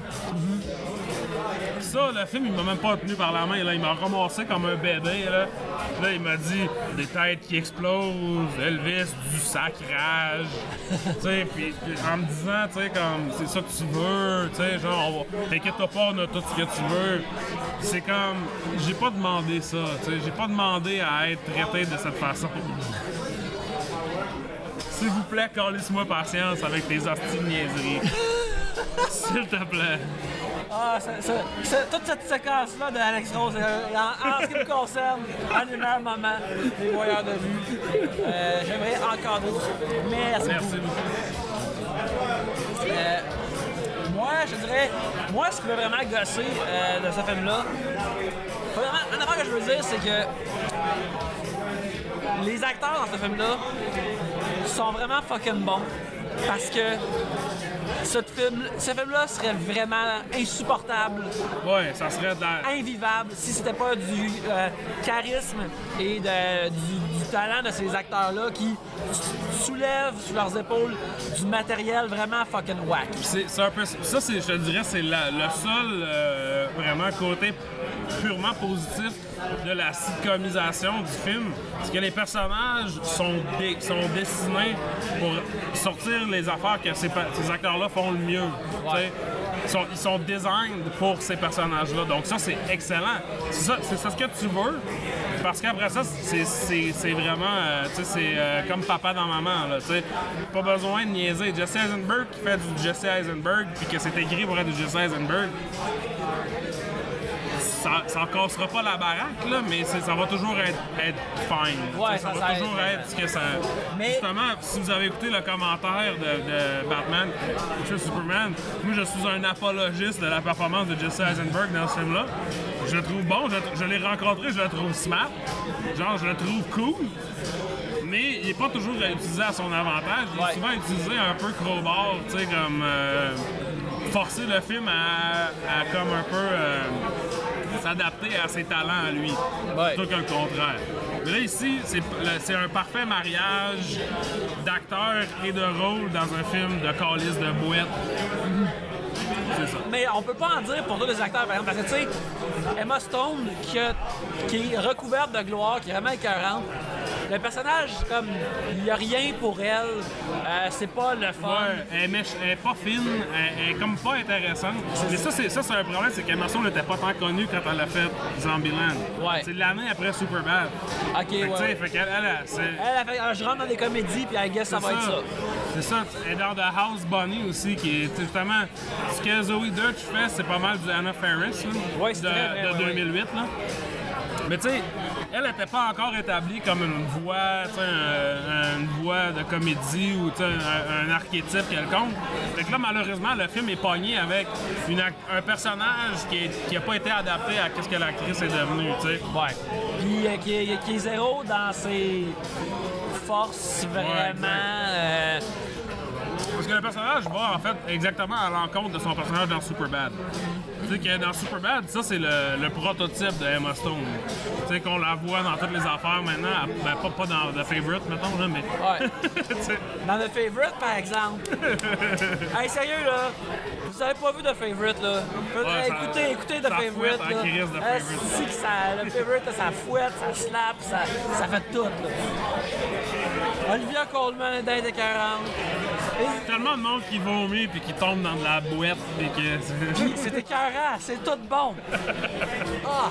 Puis Ça, le film, il m'a même pas tenu par la main. Là. Il m'a ramassé comme un bébé. Là, Puis là il m'a dit des têtes qui explosent, Elvis, du sacrage. puis puis en me disant, tu sais, comme c'est ça que tu veux, tu sais, genre, t'inquiète pas, on a tout ce que tu veux. C'est comme, j'ai pas demandé ça, tu sais, j'ai pas demandé à être traité de cette façon. S'il vous plaît, calisse-moi patience avec tes hosties de niaiseries. S'il te plaît. Ah, toute cette séquence-là de Alex Rose, euh, en, en ce qui me concerne, moments des voyeurs de vue. Euh, J'aimerais tout ça. Merci. Merci beaucoup. beaucoup. Euh, moi, je dirais, moi, ce qui m'a vraiment gossé euh, de ce film-là, premièrement, une affaire que je veux dire, c'est que les acteurs dans ce film-là sont vraiment fucking bons. Parce que ce film, ce film-là serait vraiment insupportable, Ouais, ça serait de invivable, si c'était pas du euh, charisme et de- du, du talent de ces acteurs-là qui soulèvent sur leurs épaules du matériel vraiment fucking whack. C'est un peu ça, c'est, je te dirais, c'est le seul euh, vraiment côté purement positif de la sitcomisation du film, c'est que les personnages sont, dé- sont dessinés pour sortir les affaires que ces, ces acteurs-là font le mieux. Ils sont, designed pour ces personnages-là. Donc ça, c'est excellent. C'est ça, ça ce que tu veux. Parce qu'après ça, c'est, vraiment, euh, c'est euh, comme papa dans maman, là. Pas besoin de niaiser. Jesse Eisenberg qui fait du Jesse Eisenberg, puis que c'est écrit pour être du Jesse Eisenberg, ça, ça en cassera pas la baraque, là, mais ça va toujours être, être fine. Ouais, ça, ça, va toujours être ce que ça. Mais- Justement, si vous avez écouté le commentaire de, de Batman sur Superman, moi je suis un apologiste de la performance de Jesse Eisenberg dans ce film-là. Je le trouve bon, je, je l'ai rencontré, je le trouve smart. Genre, je le trouve cool. Mais il n'est pas toujours utilisé à son avantage. Il est Ouais. souvent utilisé un peu crowbar, tu sais, comme euh, forcer le film à, à comme un peu euh, s'adapter à ses talents à lui, Ouais. plutôt que le contraire. Mais là, ici, c'est un parfait mariage d'acteur et de rôle dans un film de calice de boîte. Ça. Mais on peut pas en dire pour tous les acteurs, par exemple, parce que tu sais, Emma Stone, qui, a- qui est recouverte de gloire, qui est vraiment écœurante, le personnage, comme, il n'y a rien pour elle, euh, c'est pas le fun. Ouais, elle elle est pas fine, elle, elle est comme pas intéressante. Mais ça, c'est ça, c'est un problème, c'est qu'Emma Stone n'était pas tant connue quand elle a fait Zombieland. Ouais. C'est l'année après Superbad. Ok, Fait que, tu sais, ouais. fait qu'elle, elle, elle. Elle a fait, ah, je rentre dans des comédies, puis I guess ça va être ça. C'est ça. Dans The House Bunny aussi, qui est justement. Ce que Zoe Dutch fait, c'est pas mal du Anna Ferris, là, Ouais, c'est de, vrai, de ouais, 2008. Là. Mais tu sais, elle n'était pas encore établie comme une voix, tu sais, un- une voix de comédie ou un, un archétype quelconque. Fait que là, malheureusement, le film est pogné avec une un personnage qui n'a pas été adapté à ce que l'actrice est devenue, tu sais. Ouais. Puis euh, qui, est, qui est zéro dans ses force vraiment. Parce que le personnage va en fait exactement à l'encontre de son personnage dans Superbad. Tu sais que dans Superbad, ça c'est le, le prototype de Emma Stone. Tu sais qu'on la voit dans toutes les affaires maintenant, ben pas, pas dans The Favorite mettons là, mais. ouais. Dans The Favorite, par exemple. hey, sérieux, là. Vous avez pas vu The Favorite, là? Ouais, ça- écoutez, écoutez Favorite, fouette là. crise, The Ah, Favorite. que ça, le Favorite, là, ça fouette, ça slap, ça, ça fait tout, là. Olivia Colman, d'être écœurante. Et- tellement de monde qui vomit puis qui tombe dans de la boîte et que. Puis c'est écœurant, c'est tout bon. Ah,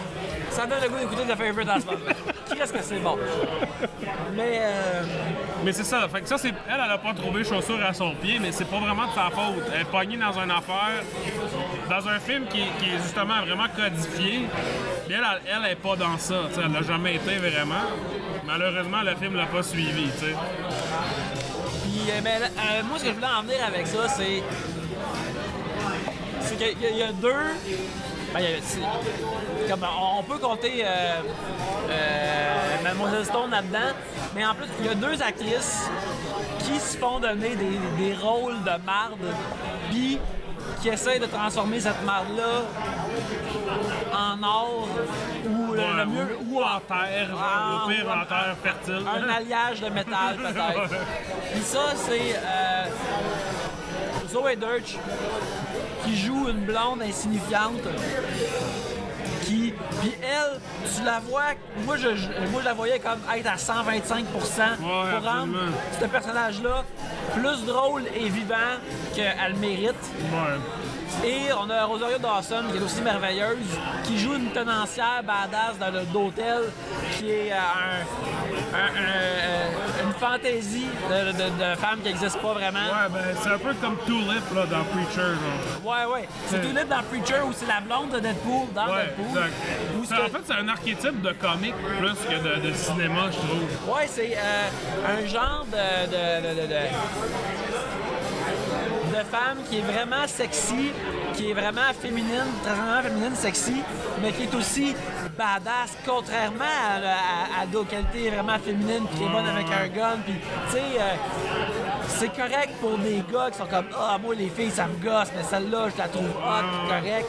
ça donne le goût d'écouter The Favorite en ce moment. Qui reste que c'est bon? Mais, euh, Mais c'est ça, fait que ça c'est. Elle, elle a pas trouvé chaussure à son pied, mais c'est pas vraiment de sa faute. Elle est pognée dans une affaire, dans un film qui, qui est justement vraiment codifié. Puis elle, elle, elle est pas dans ça, tu sais, elle l'a jamais été vraiment. Malheureusement, le film l'a pas suivi. Puis, euh, ben, euh, moi, ce que je voulais en venir avec ça, c'est. C'est qu'il y a deux. Ben, il y a- c'est- comme, on on peut compter euh, euh, Mademoiselle Stone là-dedans, mais en plus, il y a deux actrices qui se font donner des, des rôles de marde, puis qui essayent de transformer cette marde-là en or ou le, le Ouais, mieux. ou, ou en terre, Ah, au pire ou- en terre fertile. un alliage de métal peut-être. Puis ça, c'est euh, Zoé Deutsch qui joue une blonde insignifiante. Qui, puis elle, tu la vois, moi je, moi je la voyais comme être à 125 pour rendre ce personnage-là plus drôle et vivant qu'elle mérite. Ouais. Et on a Rosario Dawson, qui est aussi merveilleuse, qui joue une tenancière badass dans le d'hôtel, qui est euh, un- un- un- euh, fantaisie de, de- de femme qui n'existe pas vraiment. Ouais, ben c'est un peu comme Tulip là, dans Preacher. Genre. Ouais, ouais. C'est libre dans Preacher où c'est la blonde de Deadpool, dans Ouais, Deadpool. exact. En fait, c'est un archétype de comique plus que de, de cinéma, je trouve. Ouais, c'est euh, un genre de- de- de femme qui est vraiment sexy, qui est vraiment féminine, très vraiment féminine, sexy, mais qui est aussi badass, contrairement à, à, à d'autres qualités vraiment féminines, puis qui est bonne avec un gun, puis tu sais, euh, c'est correct pour des gars qui sont comme ah moi les filles ça me gosse, mais celle-là je la trouve hot, correct.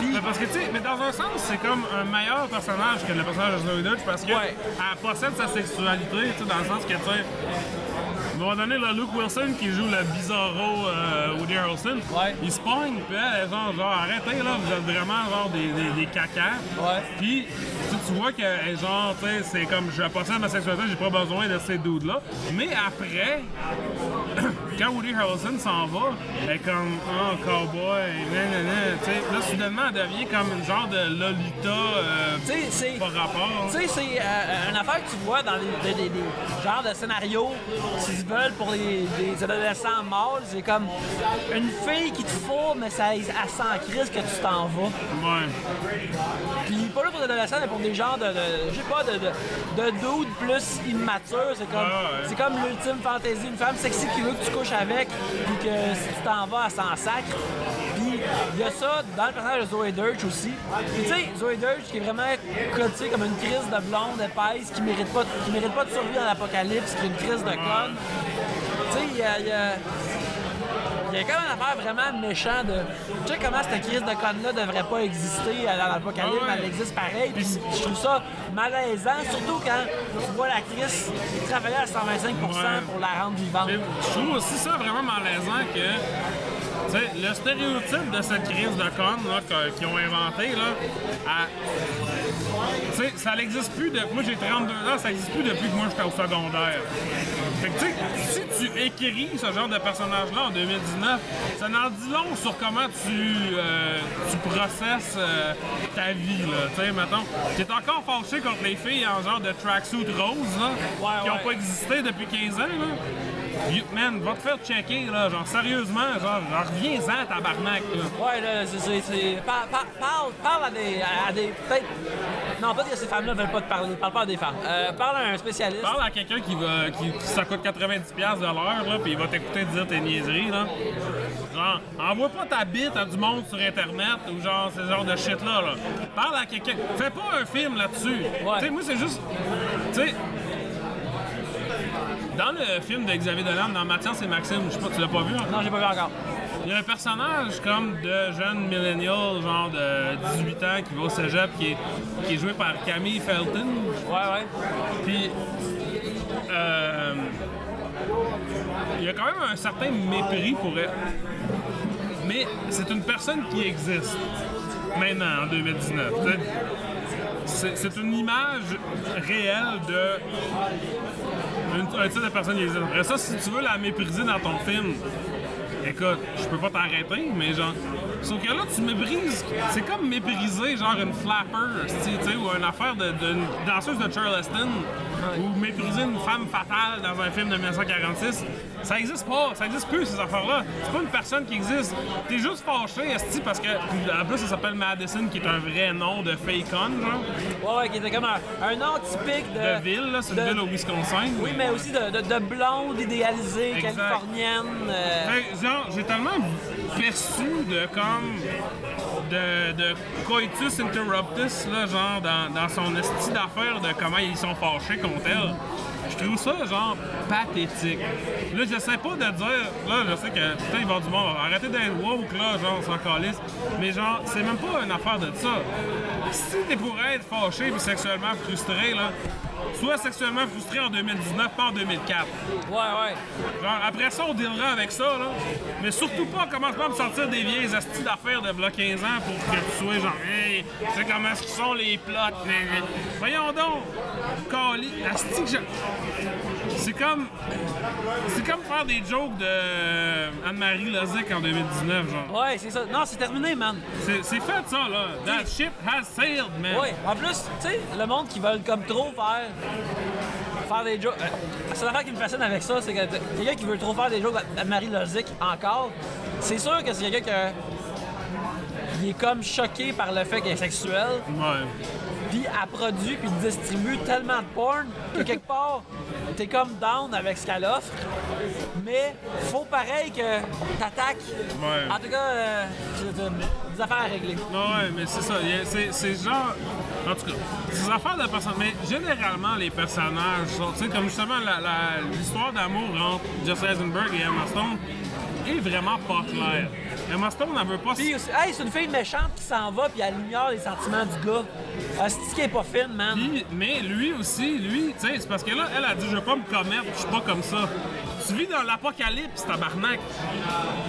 Mais parce que, tu sais, mais dans un sens, c'est comme un meilleur personnage que le personnage de Zoe Deutsch parce qu'elle Ouais. possède sa sexualité, tu sais, dans le sens que, tu sais, à un moment donné, là, Luke Wilson qui joue le bizarro euh, Woody Harrelson, Ouais. il se pogne, puis elle est genre, genre, arrêtez là, vous êtes vraiment genre des, des, des cacas. Ouais. Puis, tu vois qu'elle est genre, tu sais, c'est comme, je possède ma sexualité, j'ai pas besoin de ces dudes-là. Mais après, quand Woody Harrelson s'en va, elle est comme, oh, cowboy, nanana, tu sais, là, soudainement, elle devient comme une genre de Lolita euh, c'est par rapport. Tu sais, c'est euh, une affaire que tu vois dans les, genres de scénarios veulent pour les, des adolescents mâles. C'est comme une fille qui te fourre, mais ça, elle s'en crise que tu t'en vas. Ouais. Puis pas là pour les adolescents, mais pour des genres de, de je sais pas, de, de, de dudes plus immatures. C'est comme, Ouais, ouais. c'est comme l'ultime fantaisie. Une femme sexy qui veut que tu couches avec, puis que si tu t'en vas, elle s'en sacre. Il y a ça dans le personnage de Zoé Deutsch aussi. Puis tu sais, Zoé Deutsch qui est vraiment cotée comme une crise de blonde épaisse qui mérite pas, qui mérite pas de survie dans l'apocalypse, qui est une crise de conne. Tu sais, il y a- il y a il y a quand même une affaire vraiment méchant de. Tu sais comment cette crise de conne-là devrait pas exister dans l'apocalypse, Ah ouais. elle existe pareil. Puis je trouve ça malaisant, surtout quand tu vois l'actrice travailler à 125 pour la rendre vivante. Mais je trouve aussi ça vraiment malaisant que le stéréotype de cette crise de que- qu'ils ont inventé, là, à- ça n'existe plus de. Moi j'ai 32 ans, ça n'existe plus depuis que moi j'étais au secondaire. Fait que si tu écris ce genre de personnage-là en 2019, ça n'en dit long sur comment tu, euh, tu processes euh, ta vie, là. Tu sais, mettons, t'es encore fâché contre les filles en genre de tracksuit rose, là, Ouais, qui n'ont ouais. pas existé depuis 15 ans, là. You- man, va te faire checker, là, genre sérieusement, genre, genre reviens-en, tabarnak, là. Ouais, là, c'est. c'est- c'est- par- par- Parle, parle à des. à des peut-être. Non, pas que ces femmes-là veulent pas te parler. Parle pas à des femmes. Euh, parle à un spécialiste. Parle à quelqu'un qui va. Qui, qui- ça coûte 90$ de l'heure, là, puis il va t'écouter dire tes niaiseries, là. Genre, envoie pas ta bite à du monde sur Internet ou genre ce genre de shit-là, là. Parle à quelqu'un. Fais pas un film là-dessus. Tu sais, moi, c'est juste. Tu sais. Dans le film de Xavier Dolan, dans Mathias et Maxime, je sais pas, tu l'as pas vu encore? Non, j'ai pas vu encore. Il y a un personnage comme de jeune millennial, genre de 18 ans, qui va au cégep, qui est, qui est joué par Camille Felton. Ouais, ouais. Puis, euh, il y a quand même un certain mépris pour elle. Mais c'est une personne qui existe maintenant, en 2019. tu sais. C'est une image réelle de un type de personne qui ça, si tu veux la mépriser dans ton film, écoute, je peux pas t'arrêter, mais genre. Sauf que là, tu méprises. C'est comme mépriser, genre, une flapper, tu sais, ou une affaire de, de une danseuse de Charleston, ou mépriser une femme fatale dans un film de 1946. Ça existe pas, ça existe plus, ces affaires-là. C'est pas une personne qui existe. T'es juste fâché, esti, parce que. En plus, ça s'appelle Madison, qui est un vrai nom de fake on, genre. Ouais, ouais, qui était comme un, un nom typique de. De ville, là, c'est une ville au Wisconsin. Oui, mais aussi de, de, de blonde idéalisée, Exact. californienne. euh, Fait, genre, j'ai tellement perçu de comme de, coitus interruptus là, genre dans, dans son esti d'affaires de comment ils sont fâchés contre elle. Je trouve ça genre pathétique. Là, j'essaie pas de dire, là, je sais que peut-être il va du monde, arrêtez d'être woke là, genre, on s'en calisse. Mais genre, c'est même pas une affaire de ça. Si t'es pour être fâché puis sexuellement frustré, là, sois sexuellement frustré en 2019, pas en 2004. Ouais, ouais. Genre, après ça, on dealera avec ça, là. Mais surtout pas, commence pas à me sortir des vieilles astis d'affaires de v'là 15 ans pour que tu sois genre, hey, tu sais comment qu'ils sont les plots. Voyons donc, Cali, asti que je- C'est comme. C'est comme faire des jokes de euh, Anne-Marie Lozic en 2019, genre. Ouais, c'est ça. Non, c'est terminé, man. C'est c'est fait, ça, là. That ship has sailed, man. Ouais. En plus, tu sais, le monde qui veulent comme trop faire. Faire des jokes. Euh, la seule affaire qui me fascine avec ça, c'est que quelqu'un qui veut trop faire des jokes à Marie Lozic encore, c'est sûr que c'est quelqu'un que. Il est comme choqué par le fait qu'elle est sexuelle, Ouais. Puis elle produit puis distribue tellement de porn que quelque part, t'es comme down avec ce qu'elle offre, mais faut pareil que t'attaques. Ouais. En tout cas, euh, c'est des affaires à régler. Ouais, mais c'est ça. C'est c'est genre. En tout cas, ces affaires de personnages. Mais généralement, les personnages sont. Tu sais, comme justement, l'histoire d'amour entre Jesse Eisenberg et Emma Stone est vraiment pas claire. Emma Stone, elle veut pas. Puis, hey, c'est une fille méchante qui s'en va puis elle ignore les sentiments du gars. Ah, c'est qui est pas fine, man? Puis, mais lui aussi, lui, tu sais, c'est parce que là, elle a dit Je veux pas me commettre, je suis pas comme ça. Tu vis dans l'apocalypse, tabarnak.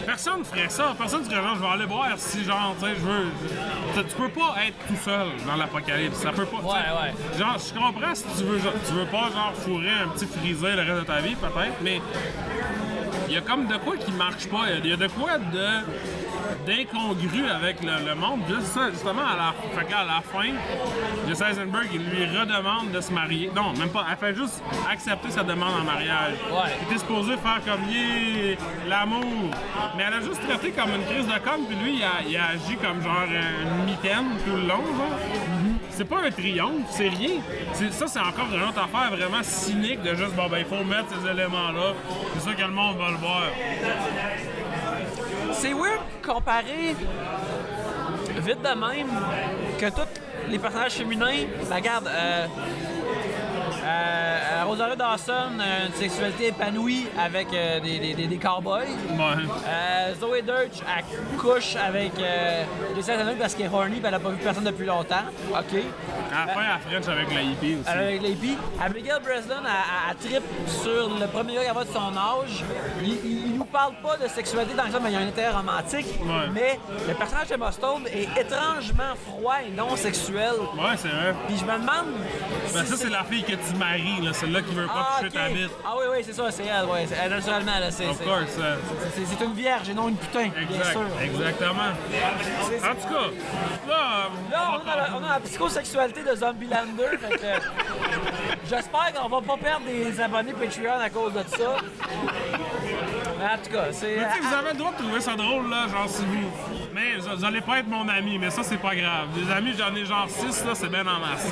Personne ferait ça. Personne dirait genre, je vais aller voir si, genre, tu sais, je veux. Tu, tu peux pas être tout seul dans l'apocalypse. Ça peut pas. Ouais, ouais. Genre, je comprends si tu veux, genre, tu veux pas, genre, fourrer un petit frisé le reste de ta vie, peut-être, mais. Il y a comme de quoi qui marche pas. Il y a de quoi de d'incongru avec le, le monde. Juste ça, justement, à la, fait à la fin, Jesse Eisenberg, il lui redemande de se marier. Non, même pas. Elle fait juste accepter sa demande en mariage. Ouais. Il était supposé faire comme yeah, l'amour. Mais elle a juste traité comme une crise de com, puis lui, il a, il a agi comme genre une mitaine tout le long, genre. C'est pas un triomphe, c'est rien. Ça, c'est encore une autre affaire vraiment cynique de juste, bon, ben, il faut mettre ces éléments-là. C'est ça que le monde va le voir. C'est weird comparer vite de même que tous les personnages féminins, ben, regarde, euh, euh, Rosario Dawson, a une sexualité épanouie avec euh, des, des, des, des cowboys. Ouais. Euh, Zoé Deutsch, elle couche avec euh, Jesse Eisenberg parce qu'elle est horny et elle a pas vu personne depuis longtemps. OK. À la fin, elle French avec la hippie aussi. avec les hippies. Abigail Breslin, elle, elle- sur le premier gars qu'elle va de son âge. Il, il, parle pas de sexualité dans le sens, mais il y a un intérêt romantique. Ouais. Mais le personnage de Stone est étrangement froid et non sexuel. Ouais, c'est vrai. Puis je me demande. Ben, si ça, c'est la fille que tu maries, là. Celle-là qui veut pas Ah, toucher ta bite. Ah oui, oui, c'est ça, c'est elle. Ouais, c'est- elle, naturellement, là, c'est, Of c'est- course. c'est- c'est une vierge et non une putain, bien exact. sûr. Exactement. En tout cas, là, Là, on a, la, on a la psychosexualité de Zombieland 2, fait que j'espère qu'on va pas perdre des abonnés Patreon à cause de ça. En tout cas, c'est... Mais tu sais, vous avez le droit de trouver ça drôle, là, genre si vous. Mais vous, vous allez pas être mon ami, mais ça, c'est pas grave. Des amis, j'en ai genre 6, là, c'est bien en masse.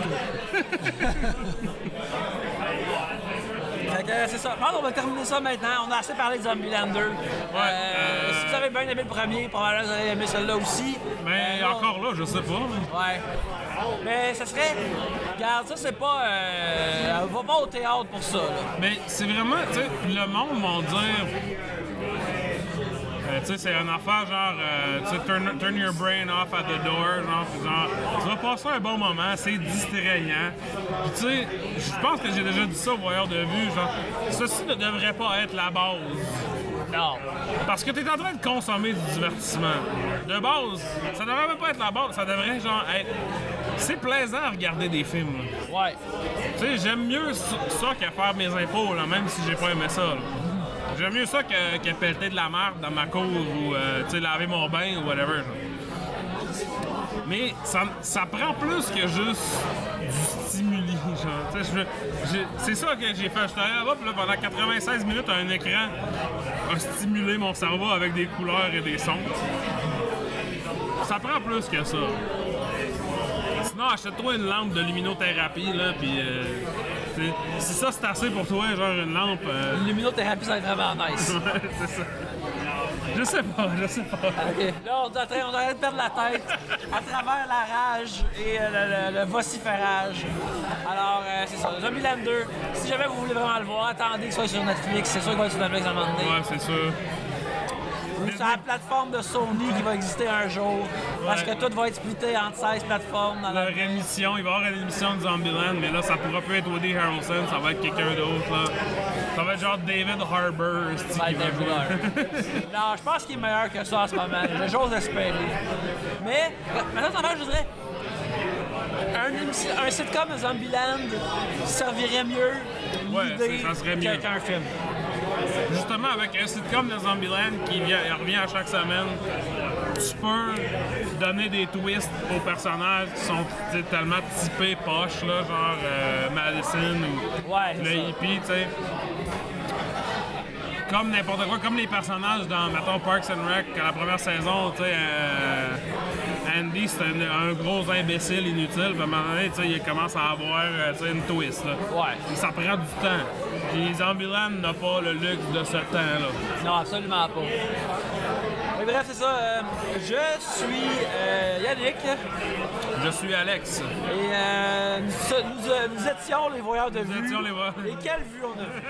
Euh, c'est ça. Pense qu'on va terminer ça maintenant. On a assez parlé de Zombieland 2. Euh, euh, Si vous avez bien aimé le premier, probablement vous allez aimer celui-là aussi. Mais Euh, encore là, je sais pas. Ouais. Mais ça serait. Regarde, ça, c'est pas. Euh, on va pas au théâtre pour ça, là. Mais c'est vraiment, tu sais, le monde va dire. Euh, tu sais, c'est une affaire genre, euh, tu sais, turn, turn your brain off at the door, genre, genre, tu vas passer un bon moment, c'est distrayant. Tu sais, je pense que j'ai déjà dit ça au voyeur de vue, genre, ceci ne devrait pas être la base. Non. Parce que tu es en train de consommer du divertissement. De base, ça devrait même pas être la base, ça devrait genre être. C'est plaisant à regarder des films. là. Ouais. Tu sais, j'aime mieux ça ça qu'à faire mes impôts, là, même si j'ai pas aimé ça. là. J'aime mieux ça que, que de la merde dans ma cour ou euh, laver mon bain ou whatever. Mais ça, ça prend plus que juste du stimuli. C'est ça que j'ai fait. J'étais puis là, pendant 96 minutes, un écran a stimulé mon cerveau avec des couleurs et des sons. Ça prend plus que ça. Sinon, achète-toi une lampe de luminothérapie, là, puis... euh, si ça, c'est assez pour toi, genre une lampe... euh, L'immunothérapie, ça va être vraiment nice. ouais, c'est ça. Je sais pas, je sais pas. OK. Là, on est en train on de perdre la tête à travers la rage et euh, le, le- le vociférage. Alors, euh, c'est ça. Zombieland 2, si jamais vous voulez vraiment le voir, attendez qu'il soit sur Netflix. C'est sûr qu'il va être sur Netflix à un moment donné. Ouais, c'est sûr. Sur la plateforme de Sony qui va exister un jour. Parce que tout va être splitté entre 16 plateformes. Dans la... Leur émission, il va y avoir une émission de Zombieland, mais là, ça pourra plus être Woody Harrelson, ça va être quelqu'un d'autre, là. Ça va être genre David Harbour, Ça va être non, je pense qu'il est meilleur que ça en ce moment. J'ose espérer. Mais, maintenant, en fait, je dirais, un, un sitcom Zombieland servirait mieux Ouais, l'idée ça- ça serait mieux. qu'un film. Justement, avec un sitcom de Zombieland qui vient, revient à chaque semaine, tu peux donner des twists aux personnages qui sont tellement typés poches, là, genre euh, Madison ou Ouais, le ça. hippie, tu sais. Comme n'importe quoi, comme les personnages dans, mettons, Parks and Rec, à la première saison, tu sais, euh, Andy, c'est un, un gros imbécile inutile, puis à un moment donné, il commence à avoir euh, une twist, là. Ouais. Et ça prend du temps. Puis Zombieland n'a pas le luxe de ce temps-là. Non, absolument pas. Mais bref, c'est ça. euh, je suis euh, Yannick Je suis Alex. et euh, nous, nous- nous étions les voyeurs de vue. étions les voyeurs. Et quelle vue on a vu!